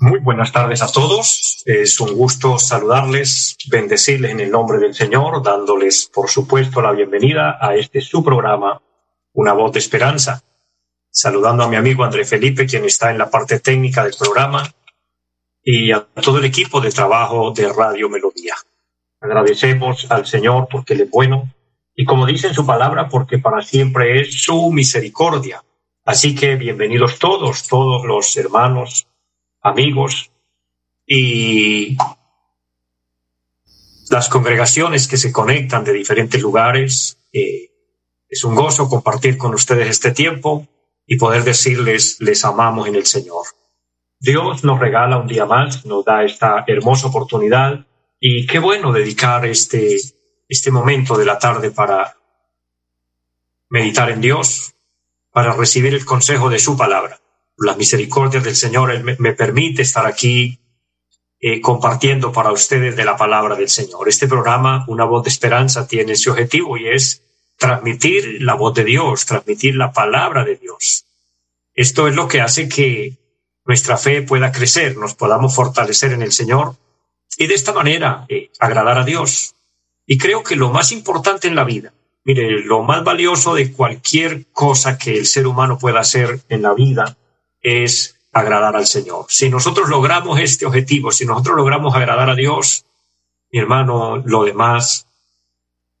Muy buenas tardes a todos. Es un gusto saludarles, bendecirles en el nombre del Señor, dándoles, por supuesto, la bienvenida a este su programa, Una voz de esperanza. Saludando a mi amigo André Felipe, quien está en la parte técnica del programa, y a todo el equipo de trabajo de Radio Melodía. Agradecemos al Señor porque Él es bueno, y como dice en su palabra, porque para siempre es su misericordia. Así que bienvenidos todos, todos los hermanos, amigos y las congregaciones que se conectan de diferentes lugares. Eh, es un gozo compartir con ustedes este tiempo y poder decirles, les amamos en el Señor. Dios nos regala un día más, nos da esta hermosa oportunidad y qué bueno dedicar este, este momento de la tarde para meditar en Dios, para recibir el consejo de su palabra las misericordias del Señor, me, me permite estar aquí eh, compartiendo para ustedes de la palabra del Señor. Este programa, Una voz de esperanza, tiene ese objetivo y es transmitir la voz de Dios, transmitir la palabra de Dios. Esto es lo que hace que nuestra fe pueda crecer, nos podamos fortalecer en el Señor y de esta manera eh, agradar a Dios. Y creo que lo más importante en la vida, mire, lo más valioso de cualquier cosa que el ser humano pueda hacer en la vida es agradar al Señor. Si nosotros logramos este objetivo, si nosotros logramos agradar a Dios, mi hermano, lo demás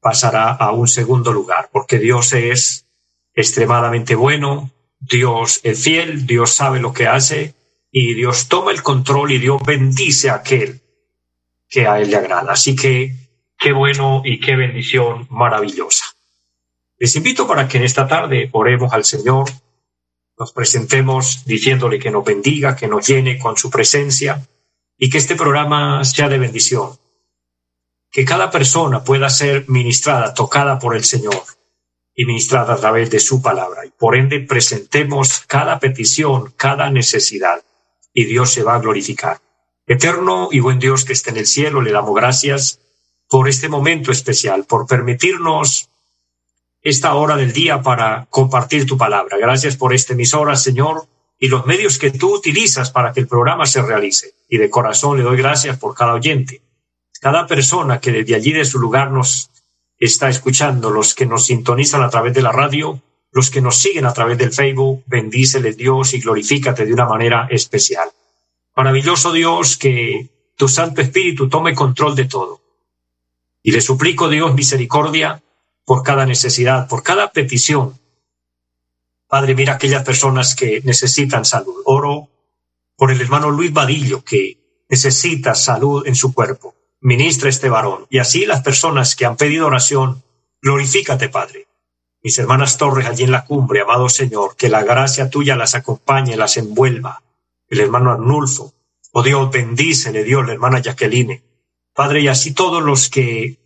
pasará a un segundo lugar, porque Dios es extremadamente bueno, Dios es fiel, Dios sabe lo que hace y Dios toma el control y Dios bendice a aquel que a Él le agrada. Así que qué bueno y qué bendición maravillosa. Les invito para que en esta tarde oremos al Señor nos presentemos diciéndole que nos bendiga, que nos llene con su presencia y que este programa sea de bendición. Que cada persona pueda ser ministrada, tocada por el Señor y ministrada a través de su palabra. Y por ende presentemos cada petición, cada necesidad y Dios se va a glorificar. Eterno y buen Dios que esté en el cielo, le damos gracias por este momento especial, por permitirnos esta hora del día para compartir tu palabra. Gracias por esta emisora, Señor, y los medios que tú utilizas para que el programa se realice. Y de corazón le doy gracias por cada oyente, cada persona que desde allí de su lugar nos está escuchando, los que nos sintonizan a través de la radio, los que nos siguen a través del Facebook, bendícele Dios y glorifícate de una manera especial. Maravilloso Dios, que tu Santo Espíritu tome control de todo. Y le suplico, Dios, misericordia, por cada necesidad, por cada petición. Padre, mira aquellas personas que necesitan salud. Oro por el hermano Luis Vadillo, que necesita salud en su cuerpo. Ministra este varón. Y así las personas que han pedido oración, glorifícate, Padre. Mis hermanas Torres allí en la cumbre, amado Señor, que la gracia tuya las acompañe, las envuelva. El hermano Arnulfo. Oh Dios, bendícele Dios, la hermana Jacqueline. Padre, y así todos los que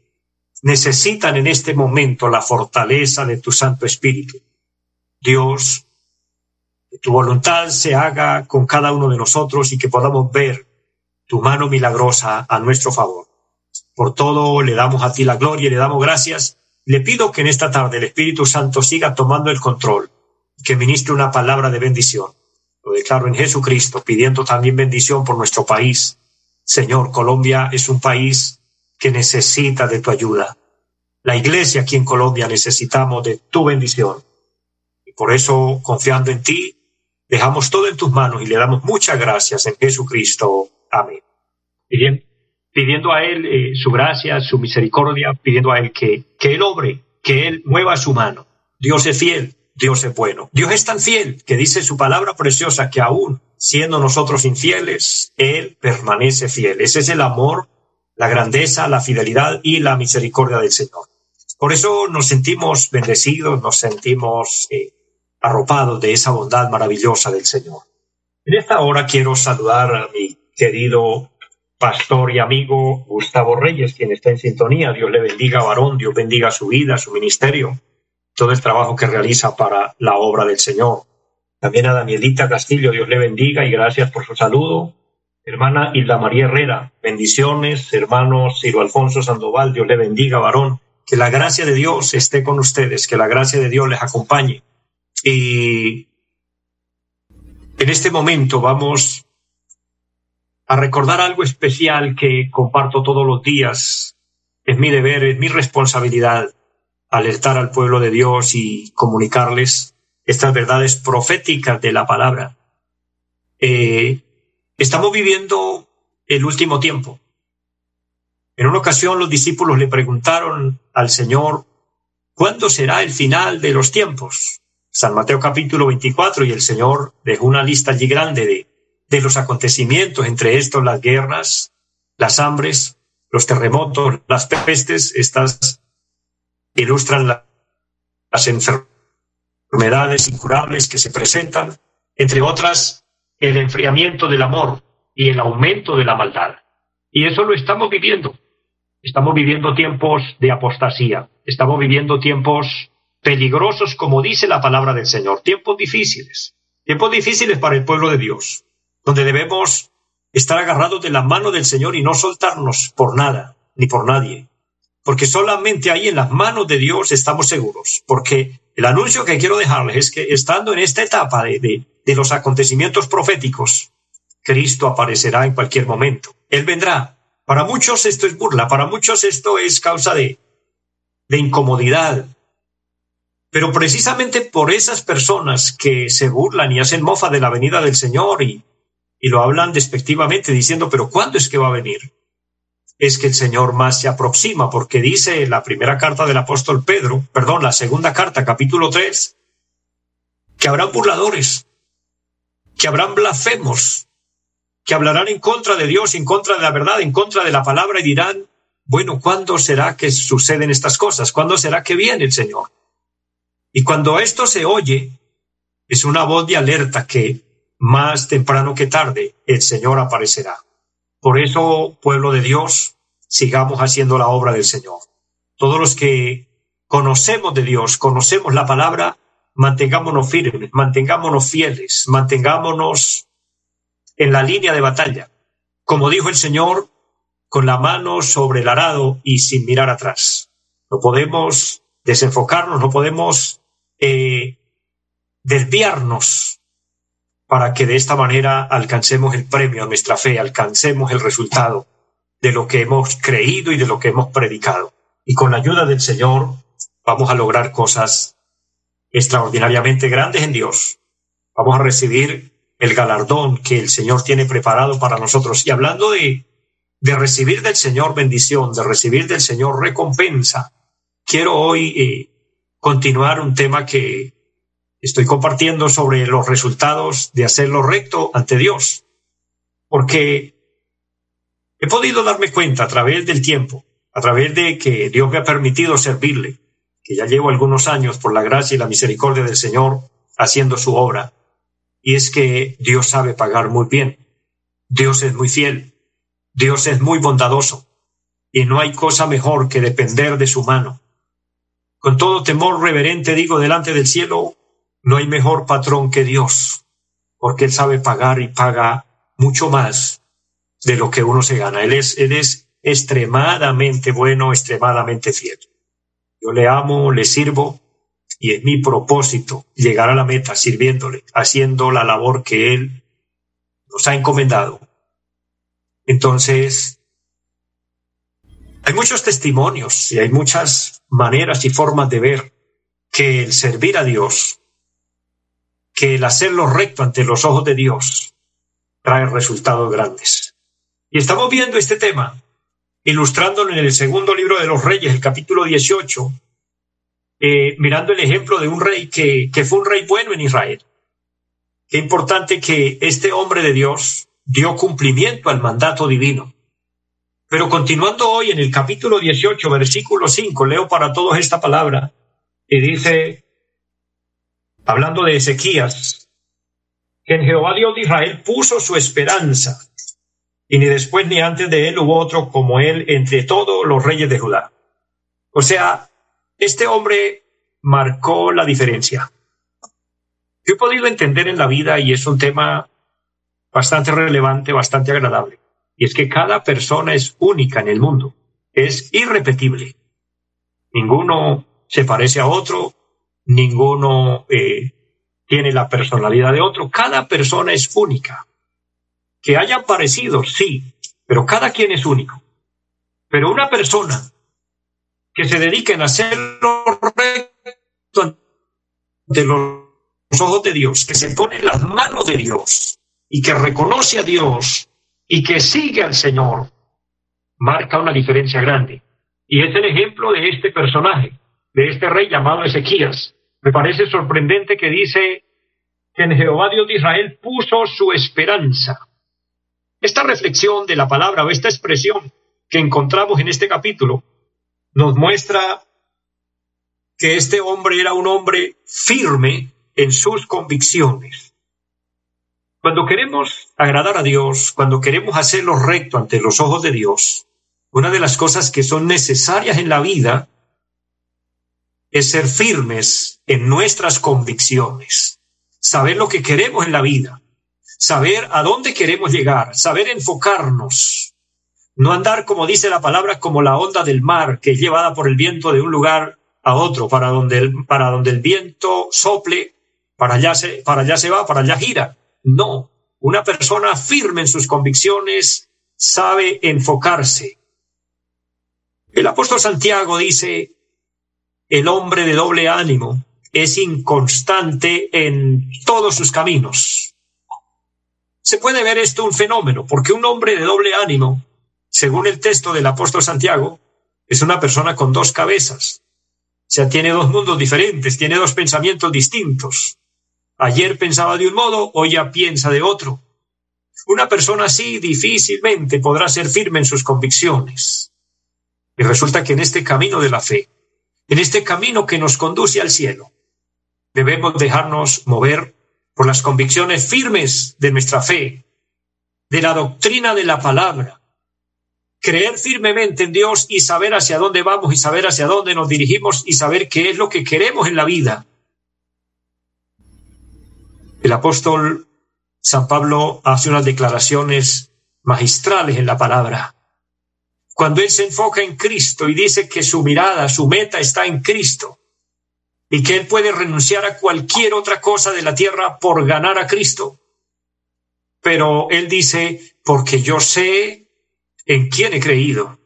necesitan en este momento la fortaleza de tu Santo Espíritu. Dios, que tu voluntad se haga con cada uno de nosotros y que podamos ver tu mano milagrosa a nuestro favor. Por todo le damos a ti la gloria y le damos gracias. Le pido que en esta tarde el Espíritu Santo siga tomando el control, que ministre una palabra de bendición. Lo declaro en Jesucristo, pidiendo también bendición por nuestro país. Señor, Colombia es un país que necesita de tu ayuda. La iglesia aquí en Colombia necesitamos de tu bendición. Y por eso, confiando en ti, dejamos todo en tus manos y le damos muchas gracias en Jesucristo. Amén. Pidiendo, pidiendo a Él eh, su gracia, su misericordia, pidiendo a Él que, que Él obre, que Él mueva su mano. Dios es fiel, Dios es bueno. Dios es tan fiel que dice su palabra preciosa que aún siendo nosotros infieles, Él permanece fiel. Ese es el amor la grandeza, la fidelidad y la misericordia del Señor. Por eso nos sentimos bendecidos, nos sentimos eh, arropados de esa bondad maravillosa del Señor. En esta hora quiero saludar a mi querido pastor y amigo Gustavo Reyes, quien está en sintonía. Dios le bendiga, varón, Dios bendiga su vida, su ministerio, todo el trabajo que realiza para la obra del Señor. También a Danielita Castillo, Dios le bendiga y gracias por su saludo. Hermana Hilda María Herrera, bendiciones. Hermano Ciro Alfonso Sandoval, Dios le bendiga, varón. Que la gracia de Dios esté con ustedes, que la gracia de Dios les acompañe. Y en este momento vamos a recordar algo especial que comparto todos los días. Es mi deber, es mi responsabilidad alertar al pueblo de Dios y comunicarles estas verdades proféticas de la palabra. Eh, estamos viviendo el último tiempo. En una ocasión los discípulos le preguntaron al Señor, ¿cuándo será el final de los tiempos? San Mateo capítulo 24 y el Señor dejó una lista allí grande de, de los acontecimientos, entre estos las guerras, las hambres, los terremotos, las pestes, estas ilustran las enfermedades incurables que se presentan, entre otras el enfriamiento del amor y el aumento de la maldad. Y eso lo estamos viviendo. Estamos viviendo tiempos de apostasía, estamos viviendo tiempos peligrosos, como dice la palabra del Señor, tiempos difíciles, tiempos difíciles para el pueblo de Dios, donde debemos estar agarrados de la mano del Señor y no soltarnos por nada ni por nadie, porque solamente ahí en las manos de Dios estamos seguros, porque el anuncio que quiero dejarles es que estando en esta etapa de, de, de los acontecimientos proféticos, Cristo aparecerá en cualquier momento. Él vendrá. Para muchos esto es burla, para muchos esto es causa de, de incomodidad, pero precisamente por esas personas que se burlan y hacen mofa de la venida del Señor y, y lo hablan despectivamente diciendo, pero ¿cuándo es que va a venir? Es que el Señor más se aproxima, porque dice la primera carta del apóstol Pedro, perdón, la segunda carta, capítulo 3, que habrán burladores, que habrán blasfemos, que hablarán en contra de Dios, en contra de la verdad, en contra de la palabra y dirán, bueno, ¿cuándo será que suceden estas cosas? ¿Cuándo será que viene el Señor? Y cuando esto se oye, es una voz de alerta que más temprano que tarde el Señor aparecerá. Por eso, pueblo de Dios, sigamos haciendo la obra del Señor. Todos los que conocemos de Dios, conocemos la palabra, mantengámonos firmes, mantengámonos fieles, mantengámonos en la línea de batalla. Como dijo el Señor, con la mano sobre el arado y sin mirar atrás. No podemos desenfocarnos, no podemos eh, desviarnos para que de esta manera alcancemos el premio a nuestra fe, alcancemos el resultado de lo que hemos creído y de lo que hemos predicado. Y con la ayuda del Señor vamos a lograr cosas extraordinariamente grandes en Dios. Vamos a recibir el galardón que el Señor tiene preparado para nosotros. Y hablando de, de recibir del Señor bendición, de recibir del Señor recompensa, quiero hoy eh, continuar un tema que estoy compartiendo sobre los resultados de hacerlo recto ante Dios. Porque he podido darme cuenta a través del tiempo, a través de que Dios me ha permitido servirle, que ya llevo algunos años por la gracia y la misericordia del Señor haciendo su obra, y es que Dios sabe pagar muy bien. Dios es muy fiel. Dios es muy bondadoso. Y no hay cosa mejor que depender de su mano con todo temor reverente digo delante del cielo, no hay mejor patrón que Dios, porque Él sabe pagar y paga mucho más de lo que uno se gana. Él es, él es extremadamente bueno, extremadamente fiel. Yo le amo, le sirvo y es mi propósito llegar a la meta sirviéndole, haciendo la labor que Él nos ha encomendado. Entonces, hay muchos testimonios y hay muchas maneras y formas de ver que el servir a Dios, que el hacerlo recto ante los ojos de Dios, trae resultados grandes. Y estamos viendo este tema, ilustrándolo en el segundo libro de los Reyes, el capítulo 18, eh, mirando el ejemplo de un rey que, que fue un rey bueno en Israel. Qué importante que este hombre de Dios dio cumplimiento al mandato divino pero continuando hoy en el capítulo 18, versículo 5, leo para todos esta palabra y dice, hablando de Ezequías, que en Jehová Dios de Israel puso su esperanza, y ni después ni antes de él hubo otro como él entre todos los reyes de Judá. O sea, este hombre marcó la diferencia. Yo he podido entender en la vida, y es un tema bastante relevante, bastante agradable, y es que cada persona es única en el mundo, es irrepetible. Ninguno se parece a otro, ninguno eh, tiene la personalidad de otro, cada persona es única. Que hayan parecido, sí, pero cada quien es único. Pero una persona que se dedique a hacer lo recto de los ojos de Dios, que se pone en las manos de Dios y que reconoce a Dios y que sigue al Señor, marca una diferencia grande. Y es el ejemplo de este personaje, de este rey llamado Ezequías. Me parece sorprendente que dice que en Jehová Dios de Israel puso su esperanza. Esta reflexión de la palabra o esta expresión que encontramos en este capítulo nos muestra que este hombre era un hombre firme en sus convicciones. Cuando queremos agradar a Dios, cuando queremos hacer lo recto ante los ojos de Dios, una de las cosas que son necesarias en la vida es ser firmes en nuestras convicciones, saber lo que queremos en la vida, saber a dónde queremos llegar, saber enfocarnos, no andar, como dice la palabra, como la onda del mar que es llevada por el viento de un lugar a otro, para donde el, para donde el viento sople, para allá, se, para allá se va, para allá gira. No, una persona firme en sus convicciones sabe enfocarse. El apóstol Santiago dice, el hombre de doble ánimo es inconstante en todos sus caminos. Se puede ver esto un fenómeno, porque un hombre de doble ánimo, según el texto del apóstol Santiago, es una persona con dos cabezas. O sea, tiene dos mundos diferentes, tiene dos pensamientos distintos. Ayer pensaba de un modo, hoy ya piensa de otro. Una persona así difícilmente podrá ser firme en sus convicciones. Y resulta que en este camino de la fe, en este camino que nos conduce al cielo. Debemos dejarnos mover por las convicciones firmes de nuestra fe, de la doctrina de la palabra, creer firmemente en Dios y saber hacia dónde vamos y saber hacia dónde nos dirigimos y saber qué es lo que queremos en la vida. El apóstol San Pablo hace unas declaraciones magistrales en la palabra cuando él se enfoca en Cristo y dice que su mirada, su meta está en Cristo y que él puede renunciar a cualquier otra cosa de la tierra por ganar a Cristo. Pero él dice, porque yo sé en quién he creído.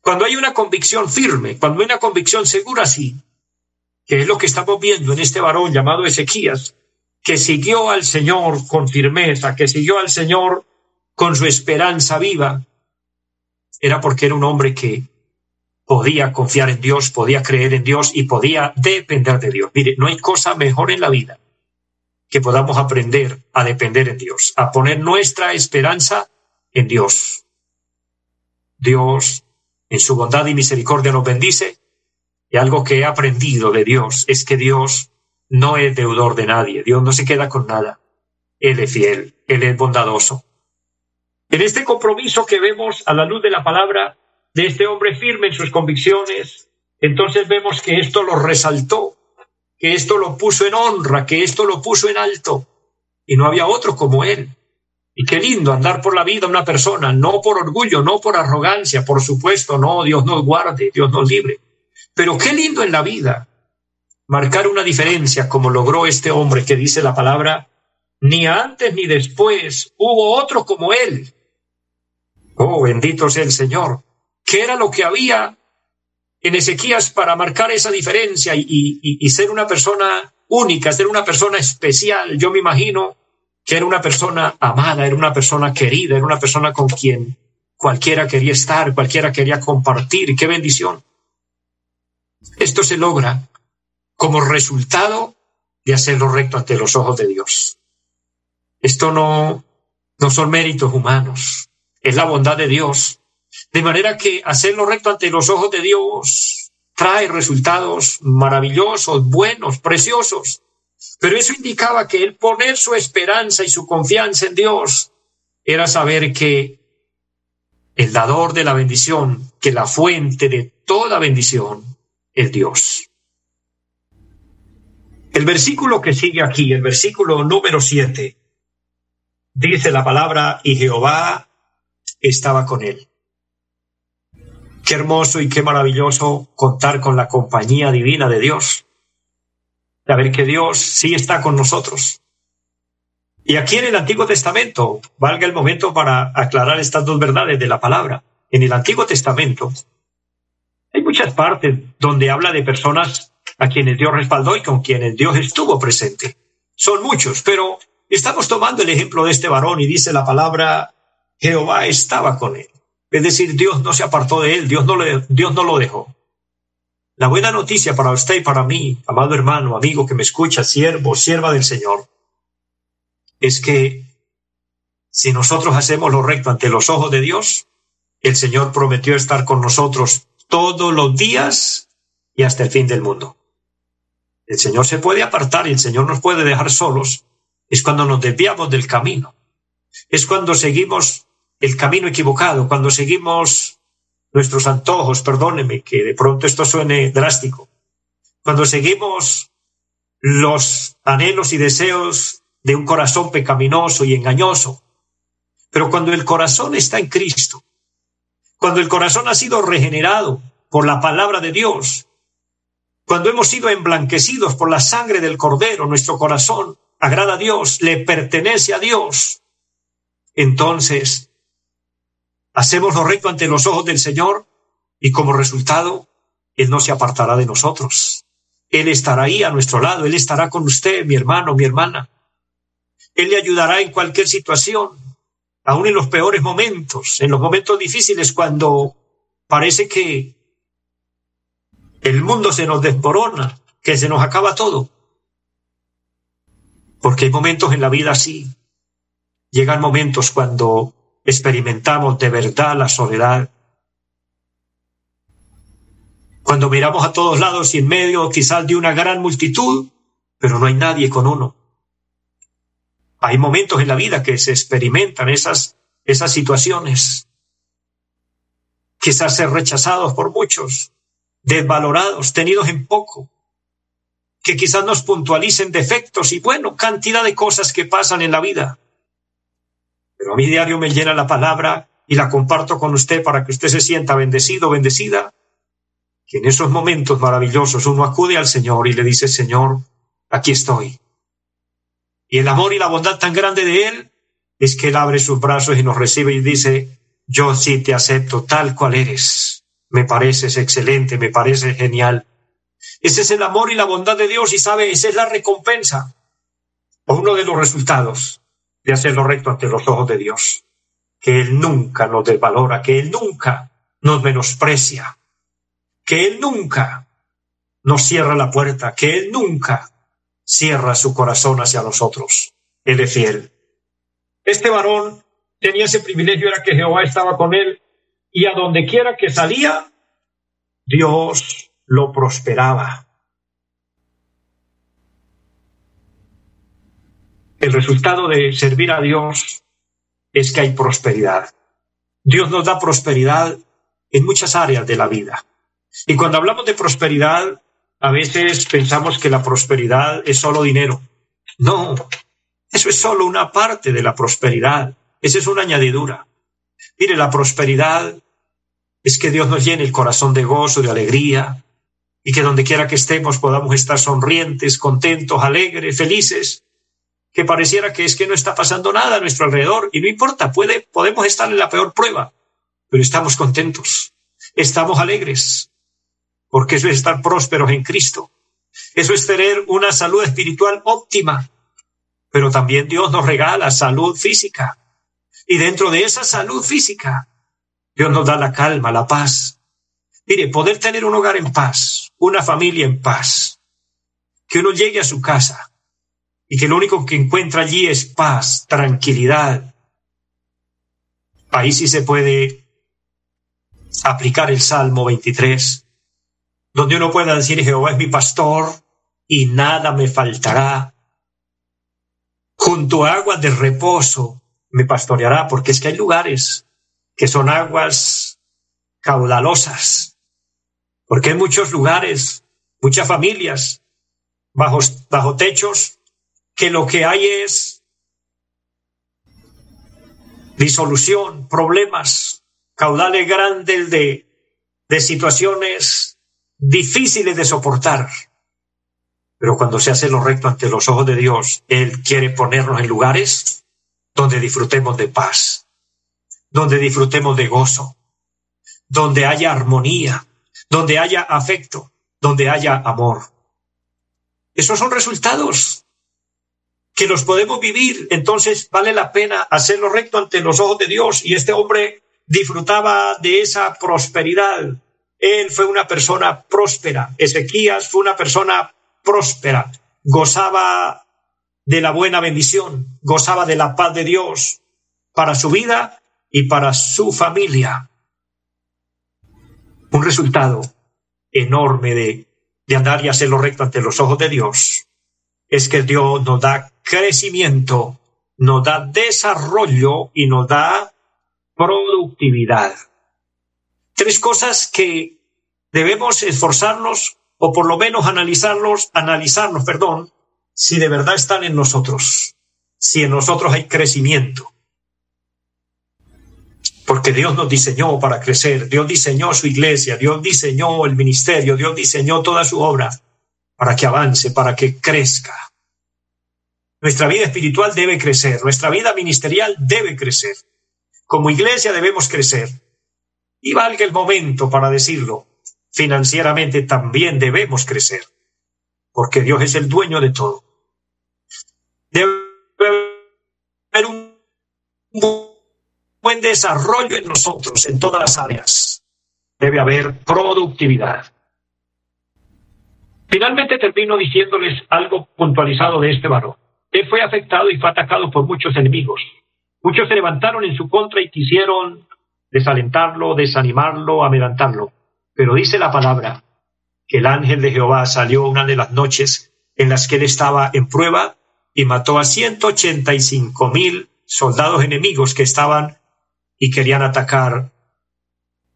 Cuando hay una convicción firme, cuando hay una convicción segura así, que es lo que estamos viendo en este varón llamado Ezequías, que siguió al Señor con firmeza, que siguió al Señor con su esperanza viva, era porque era un hombre que podía confiar en Dios, podía creer en Dios y podía depender de Dios. Mire, no hay cosa mejor en la vida que podamos aprender a depender en Dios, a poner nuestra esperanza en Dios. Dios, en su bondad y misericordia, nos bendice. Y algo que he aprendido de Dios es que Dios no es deudor de nadie. Dios no se queda con nada. Él es fiel, Él es bondadoso. En este compromiso que vemos a la luz de la palabra de este hombre firme en sus convicciones, entonces vemos que esto lo resaltó, que esto lo puso en honra, que esto lo puso en alto, y no había otro como él. Y qué lindo andar por la vida una persona, no por orgullo, no por arrogancia, por supuesto, no, Dios nos guarde, Dios nos libre. Pero qué lindo en la vida marcar una diferencia como logró este hombre que dice la palabra, ni antes ni después hubo otro como él, Oh, bendito sea el Señor. ¿Qué era lo que había en Ezequías para marcar esa diferencia y, ser una persona única, ser una persona especial? Yo me imagino que era una persona amada, era una persona querida, era una persona con quien cualquiera quería estar, cualquiera quería compartir. ¡Qué bendición! Esto se logra como resultado de hacerlo recto ante los ojos de Dios. Esto no, no son méritos humanos es la bondad de Dios. De manera que hacerlo recto ante los ojos de Dios trae resultados maravillosos, buenos, preciosos. Pero eso indicaba que el poner su esperanza y su confianza en Dios era saber que el dador de la bendición, que la fuente de toda bendición es Dios. El versículo que sigue aquí, el versículo número siete, dice la palabra, y Jehová estaba con él. Qué hermoso y qué maravilloso contar con la compañía divina de Dios. Saber que Dios sí está con nosotros. Y aquí en el Antiguo Testamento, valga el momento para aclarar estas dos verdades de la palabra. En el Antiguo Testamento hay muchas partes donde habla de personas a quienes Dios respaldó y con quienes Dios estuvo presente. Son muchos, pero estamos tomando el ejemplo de este varón y dice la palabra, Jehová estaba con él. Es decir, Dios no se apartó de él, Dios no, le, Dios no lo dejó. La buena noticia para usted y para mí, amado hermano, amigo que me escucha, siervo, sierva del Señor, es que si nosotros hacemos lo recto ante los ojos de Dios, el Señor prometió estar con nosotros todos los días y hasta el fin del mundo. El Señor se puede apartar y el Señor nos puede dejar solos. Es cuando nos desviamos del camino. Es cuando seguimos el camino equivocado, cuando seguimos nuestros antojos, perdóneme que de pronto esto suene drástico, cuando seguimos los anhelos y deseos de un corazón pecaminoso y engañoso. Pero cuando el corazón está en Cristo, cuando el corazón ha sido regenerado por la palabra de Dios, cuando hemos sido emblanquecidos por la sangre del Cordero, nuestro corazón agrada a Dios, le pertenece a Dios. Entonces, hacemos lo recto ante los ojos del Señor y como resultado, Él no se apartará de nosotros. Él estará ahí a nuestro lado, Él estará con usted, mi hermano, mi hermana. Él le ayudará en cualquier situación, aún en los peores momentos, en los momentos difíciles cuando parece que el mundo se nos desborona, que se nos acaba todo. Porque hay momentos en la vida así. Llegan momentos cuando experimentamos de verdad la soledad. Cuando miramos a todos lados y en medio quizás de una gran multitud, pero no hay nadie con uno. Hay momentos en la vida que se experimentan esas, esas situaciones. Quizás ser rechazados por muchos, desvalorados, tenidos en poco, que quizás nos puntualicen defectos y bueno, cantidad de cosas que pasan en la vida. Pero a mi diario me llena la palabra y la comparto con usted para que usted se sienta bendecido, bendecida, que en esos momentos maravillosos uno acude al Señor y le dice, Señor, aquí estoy. Y el amor y la bondad tan grande de Él es que Él abre sus brazos y nos recibe y dice, yo sí te acepto tal cual eres me pareces excelente, me parece genial. Ese es el amor y la bondad de Dios y sabe, esa es la recompensa o uno de los resultados de hacer lo recto ante los ojos de Dios. Que Él nunca nos desvalora, que Él nunca nos menosprecia, que Él nunca nos cierra la puerta, que Él nunca cierra su corazón hacia nosotros. Él es fiel. Este varón tenía ese privilegio, era que Jehová estaba con él y a donde quiera que salía, Dios lo prosperaba. El resultado de servir a Dios es que hay prosperidad. Dios nos da prosperidad en muchas áreas de la vida. Y cuando hablamos de prosperidad, a veces pensamos que la prosperidad es solo dinero. No, eso es solo una parte de la prosperidad. Esa es una añadidura. Mire, la prosperidad es que Dios nos llene el corazón de gozo, de alegría, y que donde quiera que estemos podamos estar sonrientes, contentos, alegres, felices, que pareciera que es que no está pasando nada a nuestro alrededor, y no importa, puede, podemos estar en la peor prueba, pero estamos contentos, estamos alegres, porque eso es estar prósperos en Cristo. Eso es tener una salud espiritual óptima, pero también Dios nos regala salud física. Y dentro de esa salud física Dios nos da la calma, la paz. Mire, poder tener un hogar en paz, una familia en paz, que uno llegue a su casa y que lo único que encuentra allí es paz, tranquilidad. Ahí sí se puede aplicar el Salmo 23, donde uno pueda decir, Jehová es mi pastor, y nada me faltará. Junto a aguas de reposo me pastoreará, porque es que hay lugares que son aguas caudalosas, porque hay muchos lugares, muchas familias bajo, bajo techos que lo que hay es disolución, problemas, caudales grandes de, de situaciones difíciles de soportar. Pero cuando se hace lo recto ante los ojos de Dios, Él quiere ponernos en lugares donde disfrutemos de paz, donde disfrutemos de gozo, donde haya armonía, donde haya afecto, donde haya amor. Esos son resultados que los podemos vivir. Entonces vale la pena hacerlo recto ante los ojos de Dios. Y este hombre disfrutaba de esa prosperidad. Él fue una persona próspera. Ezequías fue una persona próspera. Gozaba de la buena bendición, gozaba de la paz de Dios para su vida y para su familia. Un resultado enorme de, de andar y hacer lo recto ante los ojos de Dios es que Dios nos da crecimiento, nos da desarrollo y nos da productividad. Tres cosas que debemos esforzarnos o por lo menos analizarlos, analizarnos, perdón, si de verdad están en nosotros, si en nosotros hay crecimiento. Porque Dios nos diseñó para crecer, Dios diseñó su iglesia, Dios diseñó el ministerio, Dios diseñó toda su obra para que avance, para que crezca. Nuestra vida espiritual debe crecer, nuestra vida ministerial debe crecer. Como iglesia debemos crecer. Y valga el momento para decirlo, financieramente también debemos crecer, porque Dios es el dueño de todo. Debe haber un buen desarrollo en nosotros, en todas las áreas. Debe haber productividad. Finalmente termino diciéndoles algo puntualizado de este varón. Él fue afectado y fue atacado por muchos enemigos. Muchos se levantaron en su contra y quisieron desalentarlo, desanimarlo, amelantarlo. Pero dice la palabra que el ángel de Jehová salió una de las noches en las que él estaba en prueba y mató a 185 mil soldados enemigos que estaban y querían atacar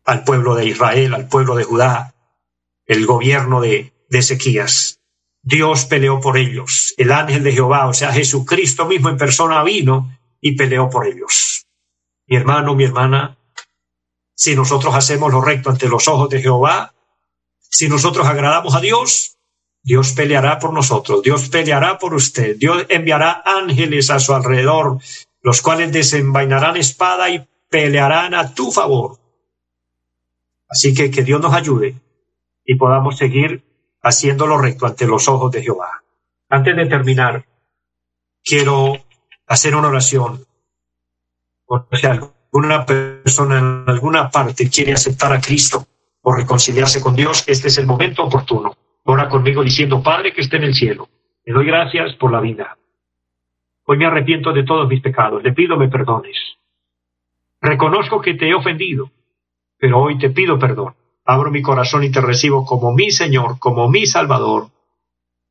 al pueblo de Israel, al pueblo de Judá, el gobierno de, de Ezequías. Dios peleó por ellos. El ángel de Jehová, o sea, Jesucristo mismo en persona vino y peleó por ellos. Mi hermano, mi hermana, si nosotros hacemos lo recto ante los ojos de Jehová, si nosotros agradamos a Dios, Dios peleará por nosotros, Dios peleará por usted, Dios enviará ángeles a su alrededor, los cuales desenvainarán espada y pelearán a tu favor. Así que que Dios nos ayude y podamos seguir haciendo lo recto ante los ojos de Jehová. Antes de terminar, quiero hacer una oración. O sea, alguna persona en alguna parte quiere aceptar a Cristo o reconciliarse con Dios, este es el momento oportuno. Ora conmigo diciendo, Padre que esté en el cielo, le doy gracias por la vida. Hoy me arrepiento de todos mis pecados, le pido me perdones. Reconozco que te he ofendido, pero hoy te pido perdón. Abro mi corazón y te recibo como mi Señor, como mi Salvador.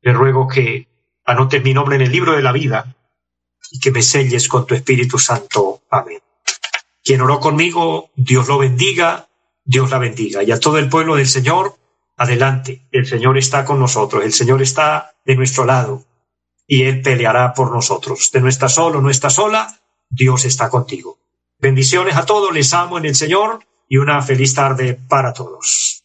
Le ruego que anotes mi nombre en el libro de la vida y que me selles con tu Espíritu Santo. Amén. Quien oró conmigo, Dios lo bendiga, Dios la bendiga. Y a todo el pueblo del Señor, adelante. El Señor está con nosotros, el Señor está de nuestro lado y Él peleará por nosotros. De no está solo, no está sola, Dios está contigo. Bendiciones a todos, les amo en el Señor y una feliz tarde para todos.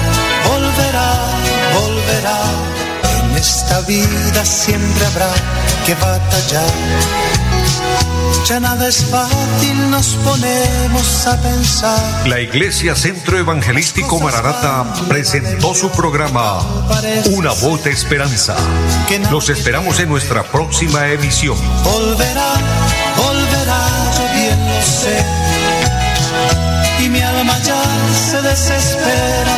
Esta vida siempre habrá que batallar ya nada es fácil, nos ponemos a pensar. La Iglesia Centro Evangelístico Maranata presentó su programa Una voz de esperanza. Los esperamos en nuestra próxima emisión. Volverá, volverá, yo bien lo sé. Y mi alma ya se desespera